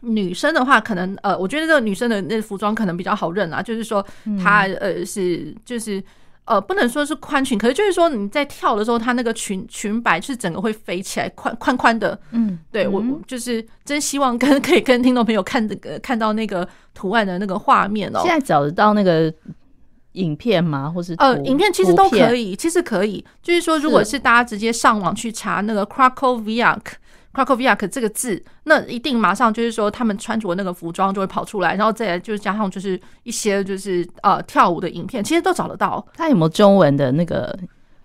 女生的话，可能呃，我觉得这个女生的那服装可能比较好认啊，就是说她呃是就是。呃，不能说是宽裙，可是就是说你在跳的时候，它那个裙裙摆是整个会飞起来，宽宽宽的。嗯，对我就是真希望跟 <laughs> 可以跟听众朋友看这个看到那个图案的那个画面哦。现在找得到那个影片吗？或是呃，影片其实都可以，其实可以。就是说，如果是大家直接上网去查那个 Krakowiak Krakowiak 这个字，那一定马上就是说他们穿着那个服装就会跑出来，然后再来就是加上就是一些就是呃跳舞的影片，其实都找得到。它有没有中文的那个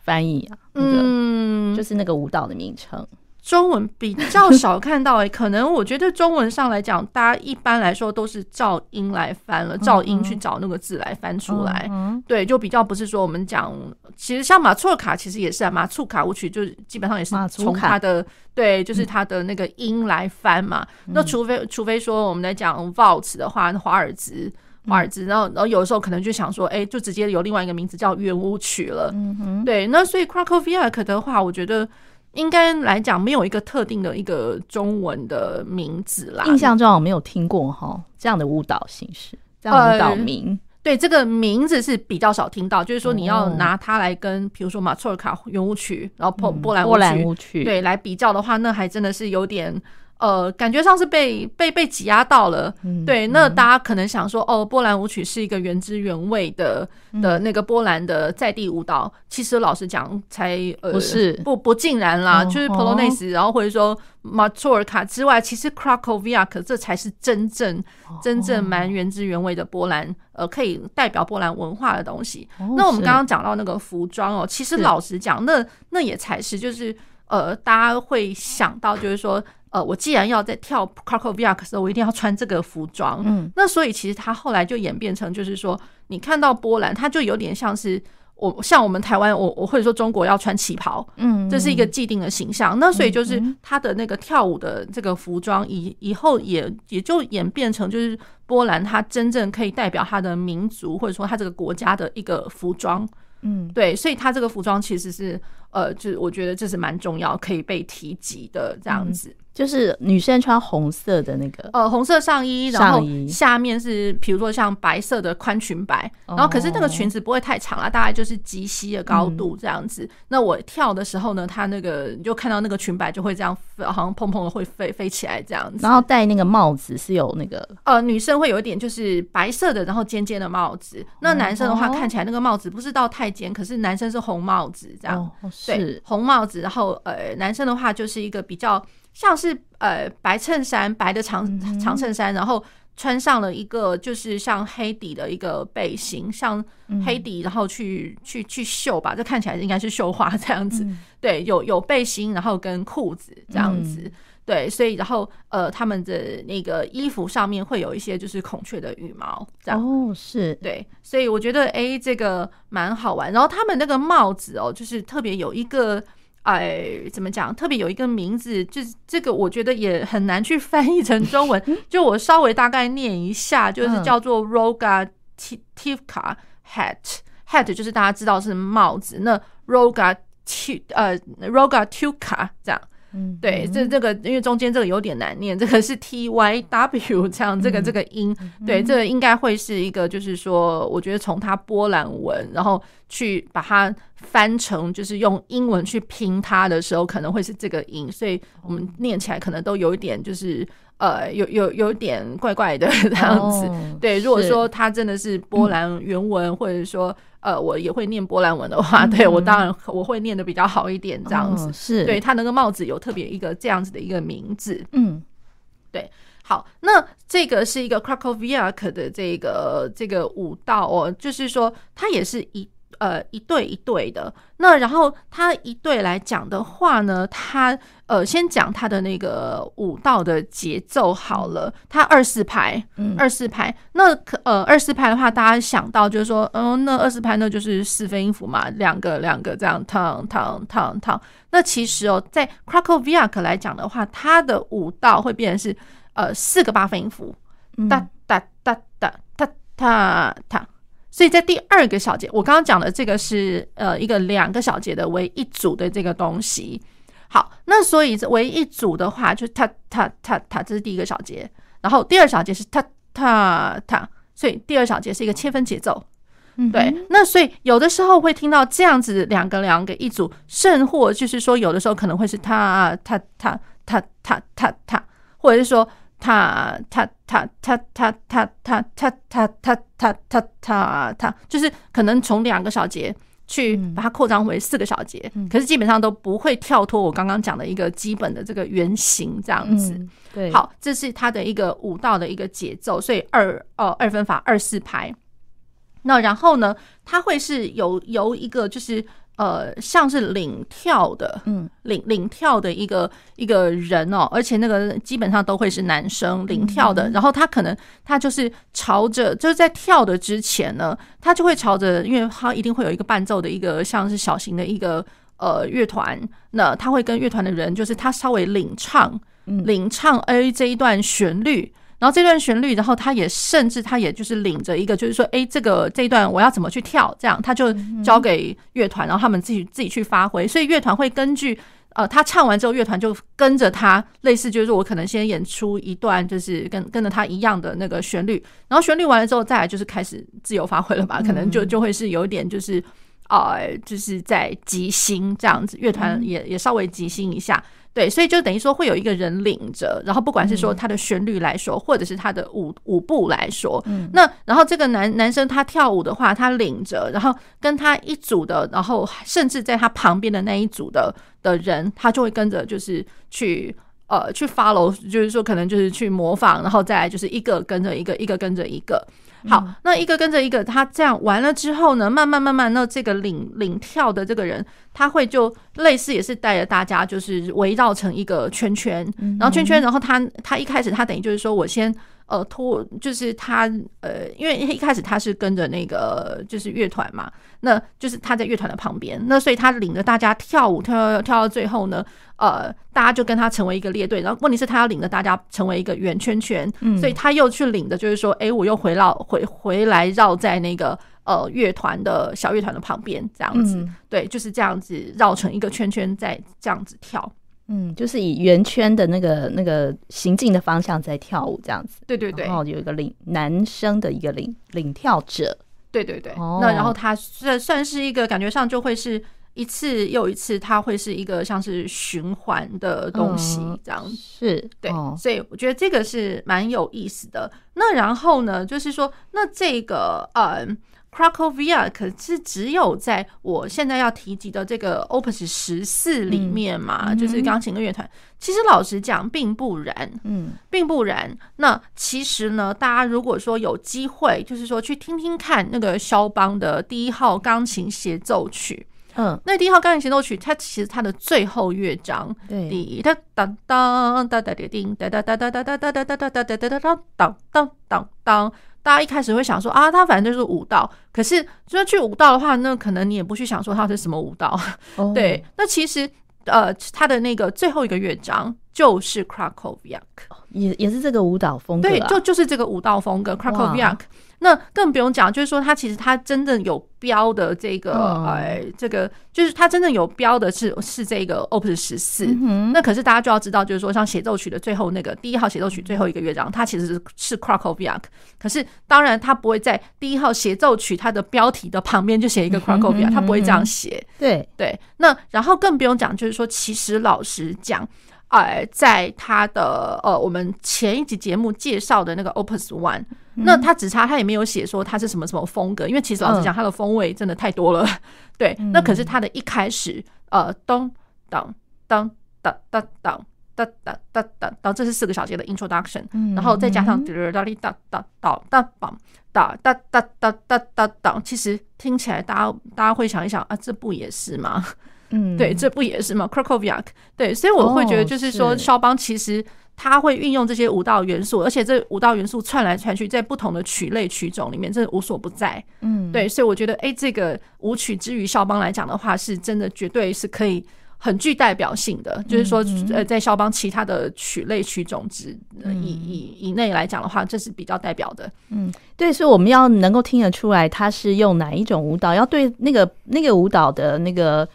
翻译啊？嗯，就是那个舞蹈的名称。中文比较少看到诶、欸，可能我觉得中文上来讲，大家一般来说都是照音来翻了，照音去找那个字来翻出来。对，就比较不是说我们讲，其实像马祖尔卡其实也是啊，马祖卡舞曲就基本上也是从它的对，就是它的那个音来翻嘛。那除非除非说我们来讲 Waltz 的话，华尔兹华尔兹，然后然后有的时候可能就想说，哎，就直接有另外一个名字叫圆舞曲了。嗯哼，对，那所以 Krakowiak 的话，我觉得。应该来讲，没有一个特定的一个中文的名字啦。印象中我没有听过哈这样的舞蹈形式，这样的舞蹈名。呃、对，这个名字是比较少听到，就是说你要拿它来跟，比如说马错尔卡圆舞曲，然后波波兰波兰舞曲，对，来比较的话，那还真的是有点。呃，感觉上是被被被挤压到了，嗯、对。那大家可能想说，哦，波兰舞曲是一个原汁原味的的那个波兰的在地舞蹈。嗯、其实老实讲，才呃不是不不尽然啦，哦、就是 Polonaise，然后或者说马祖尔卡之外，其实 Krakowiak 这才是真正、哦、真正蛮原汁原味的波兰，呃，可以代表波兰文化的东西。哦、那我们刚刚讲到那个服装哦，其实老实讲，那那也才是就是呃，大家会想到就是说。呃，我既然要在跳 Krakowiak 的时候，我一定要穿这个服装。嗯，那所以其实他后来就演变成，就是说，你看到波兰，它就有点像是我像我们台湾，我我或者说中国要穿旗袍，嗯，这是一个既定的形象。那所以就是他的那个跳舞的这个服装，以以后也也就演变成，就是波兰它真正可以代表它的民族或者说它这个国家的一个服装。嗯，对，所以它这个服装其实是呃，就是我觉得这是蛮重要，可以被提及的这样子。就是女生穿红色的那个，呃，红色上衣，然后下面是比如说像白色的宽裙摆，然后可是那个裙子不会太长啊，大概就是及膝的高度这样子。那我跳的时候呢，它那个你就看到那个裙摆就会这样，好像砰砰的会飞飞起来这样子。然后戴那个帽子是有那个，呃，女生会有一点就是白色的，然后尖尖的帽子。那男生的话看起来那个帽子不是到太尖，可是男生是红帽子这样，对，红帽子。然后呃，男生的话就是一个比较。像是呃白衬衫，白的长长衬衫，然后穿上了一个就是像黑底的一个背心，像黑底，然后去去去绣吧，这看起来应该是绣花这样子。对，有有背心，然后跟裤子这样子。对，所以然后呃他们的那个衣服上面会有一些就是孔雀的羽毛这样。哦，是对，所以我觉得哎这个蛮好玩。然后他们那个帽子哦，就是特别有一个。哎，怎么讲？特别有一个名字，就是这个，我觉得也很难去 <laughs> 翻译成中文。<laughs> 就我稍微大概念一下，就是叫做 Rogativka hat，hat 就是大家知道是帽子。那 Rogativ 呃 Rogativka 这样。嗯，对，这这个因为中间这个有点难念，这个是 T Y W 这样，这个这个音，对，这个应该会是一个，就是说，我觉得从它波兰文，然后去把它翻成，就是用英文去拼它的时候，可能会是这个音，所以我们念起来可能都有一点，就是呃，有有有点怪怪的这样子。对，如果说它真的是波兰原文，或者说。呃，我也会念波兰文的话，对我当然我会念的比较好一点，这样子、哦、是。对他那个帽子有特别一个这样子的一个名字，嗯，对，好，那这个是一个 Krakowiak 的这个这个舞蹈哦，就是说它也是一。呃，一对一对的，那然后他一对来讲的话呢，他呃先讲他的那个舞蹈的节奏好了，他二四拍，嗯，二四拍，那可呃二四拍的话，大家想到就是说，嗯、呃，那二四拍那就是四分音符嘛，两个两个这样，烫烫烫烫。那其实哦，在 Krakowiak 来讲的话，他的舞蹈会变成是呃四个八分音符，哒哒哒哒哒哒哒。所以在第二个小节，我刚刚讲的这个是呃一个两个小节的为一组的这个东西。好，那所以为一组的话，就是它它它它，这是第一个小节。然后第二小节是它它它，所以第二小节是一个切分节奏。对，那所以有的时候会听到这样子两个两个一组，甚或就是说有的时候可能会是他他他他他他他，或者是说。他他他他他他他他他他他他他，就是可能从两个小节去把它扩张为四个小节，嗯、可是基本上都不会跳脱我刚刚讲的一个基本的这个原型这样子。嗯、对，好，这是它的一个舞蹈的一个节奏，所以二呃二分法二四拍。那然后呢，它会是有由一个就是。呃，像是领跳的，嗯，领领跳的一个一个人哦，而且那个基本上都会是男生领跳的。然后他可能他就是朝着，就是在跳的之前呢，他就会朝着，因为他一定会有一个伴奏的一个像是小型的一个呃乐团，那他会跟乐团的人，就是他稍微领唱，领唱 A 这一段旋律。然后这段旋律，然后他也甚至他也就是领着一个，就是说，哎，这个这一段我要怎么去跳？这样他就交给乐团，然后他们自己自己去发挥。所以乐团会根据呃他唱完之后，乐团就跟着他，类似就是我可能先演出一段，就是跟跟着他一样的那个旋律，然后旋律完了之后，再来就是开始自由发挥了吧？可能就就会是有点就是呃，就是在即兴这样子，乐团也也稍微即兴一下。对，所以就等于说会有一个人领着，然后不管是说他的旋律来说，或者是他的舞舞步来说，那然后这个男男生他跳舞的话，他领着，然后跟他一组的，然后甚至在他旁边的那一组的的人，他就会跟着就是去呃去 follow，就是说可能就是去模仿，然后再来就是一个跟着一个，一个跟着一个。好，那一个跟着一个，他这样完了之后呢，慢慢慢慢，那这个领领跳的这个人，他会就类似也是带着大家，就是围绕成一个圈圈，然后圈圈，然后他他一开始他等于就是说我先。呃，拖就是他，呃，因为一开始他是跟着那个就是乐团嘛，那就是他在乐团的旁边，那所以他领着大家跳舞，跳跳跳到最后呢，呃，大家就跟他成为一个列队，然后问题是他要领着大家成为一个圆圈圈，嗯，所以他又去领的就是说，哎，我又回绕回回来绕在那个呃乐团的小乐团的旁边，这样子，对，就是这样子绕成一个圈圈，再这样子跳。嗯，就是以圆圈的那个那个行进的方向在跳舞这样子，对对对，然后有一个领男生的一个领领跳者，对对对，哦、那然后他算算是一个感觉上就会是一次又一次，它会是一个像是循环的东西这样是对，哦、所以我觉得这个是蛮有意思的。那然后呢，就是说那这个嗯。Krakowiak 可是只有在我现在要提及的这个 Opus 十四里面嘛，嗯、就是钢琴跟乐团。其实老实讲，并不然，嗯，并不然。那其实呢，大家如果说有机会，就是说去听听看那个肖邦的第一号钢琴协奏曲，嗯，那第一号钢琴协奏曲，它其实它的最后乐章，对，滴答当当哒哒叮哒哒哒哒哒哒哒哒哒哒哒哒哒哒当当当当。大家一开始会想说啊，它反正就是舞蹈。可是，就算去舞蹈的话，那可能你也不去想说它是什么舞蹈。Oh. 对，那其实呃，他的那个最后一个乐章就是 Krakowiak，也也是这个舞蹈风格。对，就就是这个舞蹈风格 Krakowiak。那更不用讲，就是说他其实他真正有标的这个，哎，这个就是他真正有标的是是这个 Opus 十四。那可是大家就要知道，就是说像协奏曲的最后那个第一号协奏曲最后一个乐章，它其实是是 Krakowiak。可是当然，他不会在第一号协奏曲它的标题的旁边就写一个 Krakowiak，他不会这样写。对对。那然后更不用讲，就是说其实老实讲。呃，在他的呃，我们前一集节目介绍的那个 Opus One，、嗯、那他只差他也没有写说他是什么什么风格，因为其实老实讲，他的风味真的太多了。<laughs> 嗯、对，那可是他的一开始，呃，咚当当当当当当当当当当，这是四个小节的 Introduction，、嗯、然后再加上哒哒哒哒哒哒哒哒哒哒哒哒哒，其实听起来大家大家会想一想啊，这不也是吗？嗯，对，这不也是吗？Krakowiak，对，所以我会觉得，就是说，肖邦其实他会运用这些舞蹈元素，而且这舞蹈元素串来串去，在不同的曲类曲种里面，真的无所不在。嗯，对，所以我觉得，哎，这个舞曲之于肖邦来讲的话，是真的绝对是可以很具代表性的。就是说，呃，在肖邦其他的曲类曲种之以以以内来讲的话，这是比较代表的。嗯，对，所以我们要能够听得出来，他是用哪一种舞蹈，要对那个那个舞蹈的那个。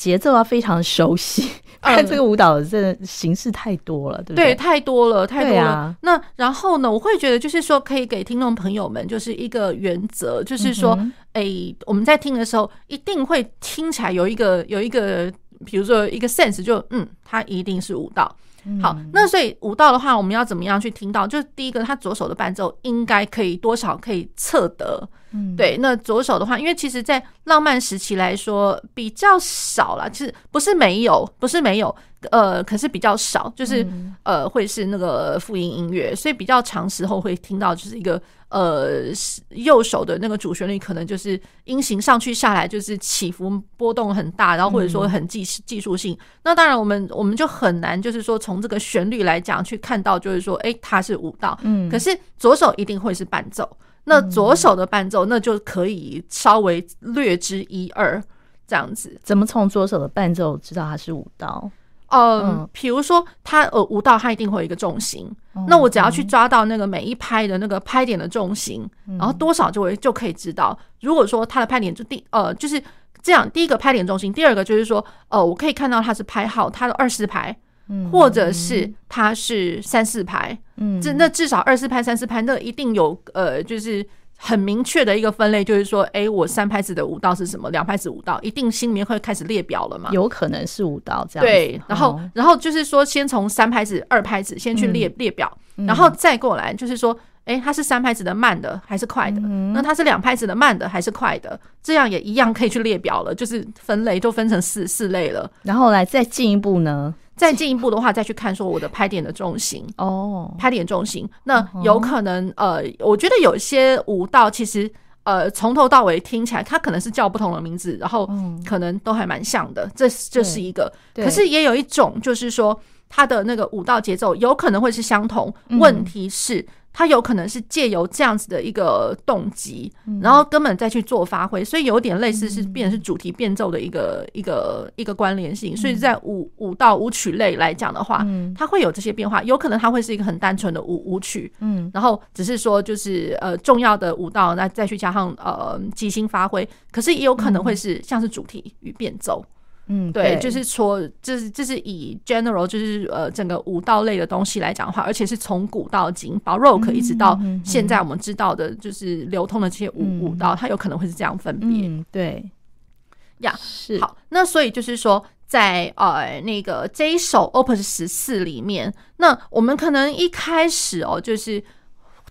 节奏要非常熟悉，看这个舞蹈的形式太多了，对不对？对，太多了，太多了。那然后呢，我会觉得就是说，可以给听众朋友们就是一个原则，就是说，哎，我们在听的时候，一定会听起来有一个有一个，比如说一个 sense，就嗯，它一定是舞蹈。好，那所以舞蹈的话，我们要怎么样去听到？就是第一个，他左手的伴奏应该可以多少可以测得。嗯，对。那左手的话，因为其实在浪漫时期来说比较少了，其实不是没有，不是没有，呃，可是比较少，就是呃会是那个复音音乐，所以比较长时候会听到就是一个。呃，右手的那个主旋律可能就是音型上去下来，就是起伏波动很大，然后或者说很技技术性。那当然，我们我们就很难，就是说从这个旋律来讲去看到，就是说，哎，它是舞蹈。嗯，可是左手一定会是伴奏。那左手的伴奏，那就可以稍微略知一二这样子。怎么从左手的伴奏知道它是舞蹈？嗯，比如说他呃舞蹈，他一定会有一个重心，那我只要去抓到那个每一拍的那个拍点的重心，然后多少就会就可以知道。如果说他的拍点就第呃就是这样，第一个拍点重心，第二个就是说呃我可以看到他是拍号，他的二四拍，或者是他是三四拍，嗯，这那至少二四拍三四拍，那一定有呃就是。很明确的一个分类，就是说，哎，我三拍子的舞蹈是什么？两拍子舞蹈一定心里面会开始列表了嘛？有可能是舞蹈这样。对，然后，然后就是说，先从三拍子、二拍子先去列列表，然后再过来，就是说，哎，它是三拍子的慢的还是快的？那它是两拍子的慢的还是快的？这样也一样可以去列表了，就是分类都分成四四类了。然后来再进一步呢？再进一步的话，再去看说我的拍点的重心哦，拍点重心，那有可能呃，我觉得有些舞蹈其实呃从头到尾听起来，它可能是叫不同的名字，然后可能都还蛮像的，这这是一个。可是也有一种就是说，它的那个舞蹈节奏有可能会是相同，问题是。它有可能是借由这样子的一个动机，然后根本再去做发挥，所以有点类似是变成是主题变奏的一个一个一个关联性。所以在舞舞蹈舞曲类来讲的话，它会有这些变化。有可能它会是一个很单纯的舞舞曲，嗯，然后只是说就是呃重要的舞蹈，那再去加上呃即兴发挥。可是也有可能会是像是主题与变奏。嗯，对，就是说，就是就是以 general 就是呃整个舞蹈类的东西来讲的话，而且是从古到今，Baroque 一直到现在我们知道的，就是流通的这些舞舞蹈，它有可能会是这样分别。嗯，对，呀，是好。那所以就是说，在呃那个这一首 Opus 十四里面，那我们可能一开始哦，就是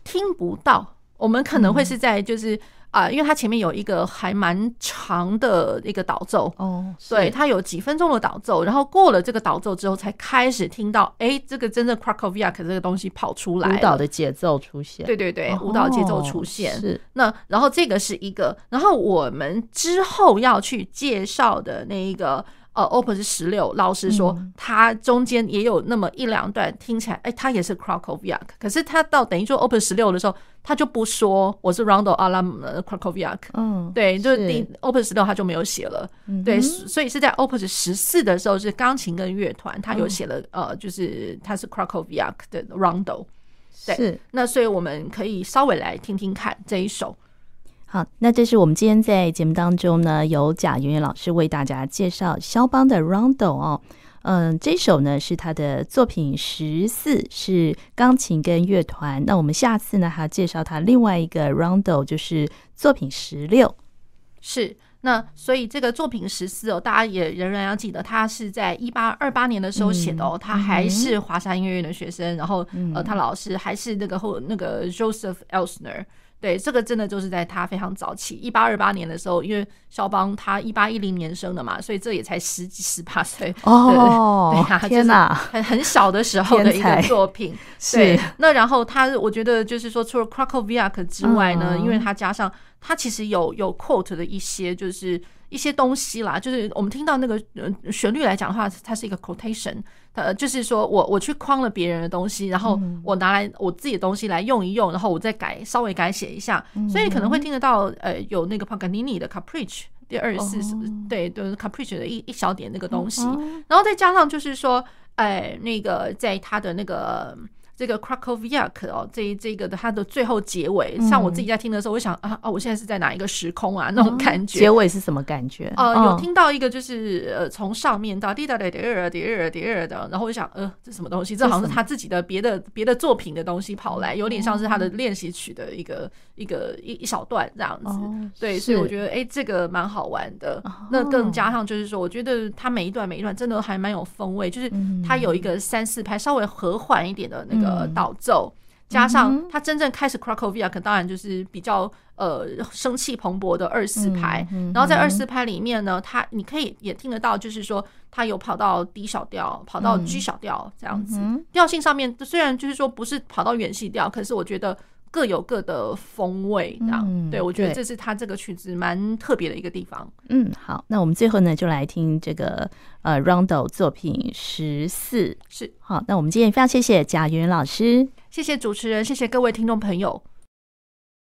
听不到，我们可能会是在就是。啊、呃，因为它前面有一个还蛮长的一个导奏哦，对，它有几分钟的导奏，然后过了这个导奏之后，才开始听到，哎，这个真正 Krakowiak 这个东西跑出来，舞蹈的节奏出现，对对对，舞蹈节奏出现、哦、是。那然后这个是一个，然后我们之后要去介绍的那一个。呃，Opus 十六，老实说，它中间也有那么一两段听起来，哎、欸，它也是 Krakowiak，可是它到等于说 Opus 十六的时候，他就不说我是 Rondo a la Krakowiak，嗯，对，就是。第 Opus 十六他就没有写了，对，所以是在 Opus 十四的时候是钢琴跟乐团，他有写了，呃，就是他是 Krakowiak 的 Rondo，对，是，那所以我们可以稍微来听听看这一首。好，那这是我们今天在节目当中呢，由贾圆圆老师为大家介绍肖邦的 Rondo 哦，嗯，这首呢是他的作品十四，是钢琴跟乐团。那我们下次呢还要介绍他另外一个 Rondo，就是作品十六。是，那所以这个作品十四哦，大家也仍然要记得，他是在一八二八年的时候写的哦，嗯、他还是华沙音乐院的学生，然后呃，他老师还是那个后那个 Joseph Elsner。对，这个真的就是在他非常早期，一八二八年的时候，因为肖邦他一八一零年生的嘛，所以这也才十几十八岁哦，对啊，天哪，很很小的时候的一个作品。对，那然后他，我觉得就是说，除了 Krakowiak 之外呢，因为他加上他其实有有 quote 的一些就是。一些东西啦，就是我们听到那个呃旋律来讲的话，它是一个 quotation，呃，就是说我我去框了别人的东西，然后我拿来我自己的东西来用一用，然后我再改稍微改写一下，所以你可能会听得到呃有那个 Paganini 的 Capricci 第二十四，对，就是 Capricci 的一一小点那个东西，然后再加上就是说，哎，那个在他的那个。这个 Krakowiak 哦，这这个的它的最后结尾，嗯、像我自己在听的时候，我想啊啊，我现在是在哪一个时空啊？那种感觉。结尾是什么感觉？呃，有听到一个就是呃，从上面到滴答滴答滴答滴答滴答的，然后我就想，呃，这什么东西？这好像是他自己的别的别的作品的东西跑来，有点像是他的练习曲的一个一个一一小段这样子。哦、对，所以我觉得哎、欸，这个蛮好玩的。哦、那更加上就是说，我觉得他每一段每一段真的还蛮有风味，就是他有一个三四拍稍微和缓一点的那个。呃，导奏加上他真正开始 Krakowiak，可当然就是比较呃生气蓬勃的二四拍。然后在二四拍里面呢，他你可以也听得到，就是说他有跑到 D 小调，跑到 G 小调这样子。调性上面虽然就是说不是跑到远细调，可是我觉得。各有各的风味，这样、嗯、对，我觉得这是他这个曲子蛮特别的一个地方。嗯，好，那我们最后呢，就来听这个呃 Rondo 作品十四。是，好，那我们今天非常谢谢贾圆圆老师，谢谢主持人，谢谢各位听众朋友。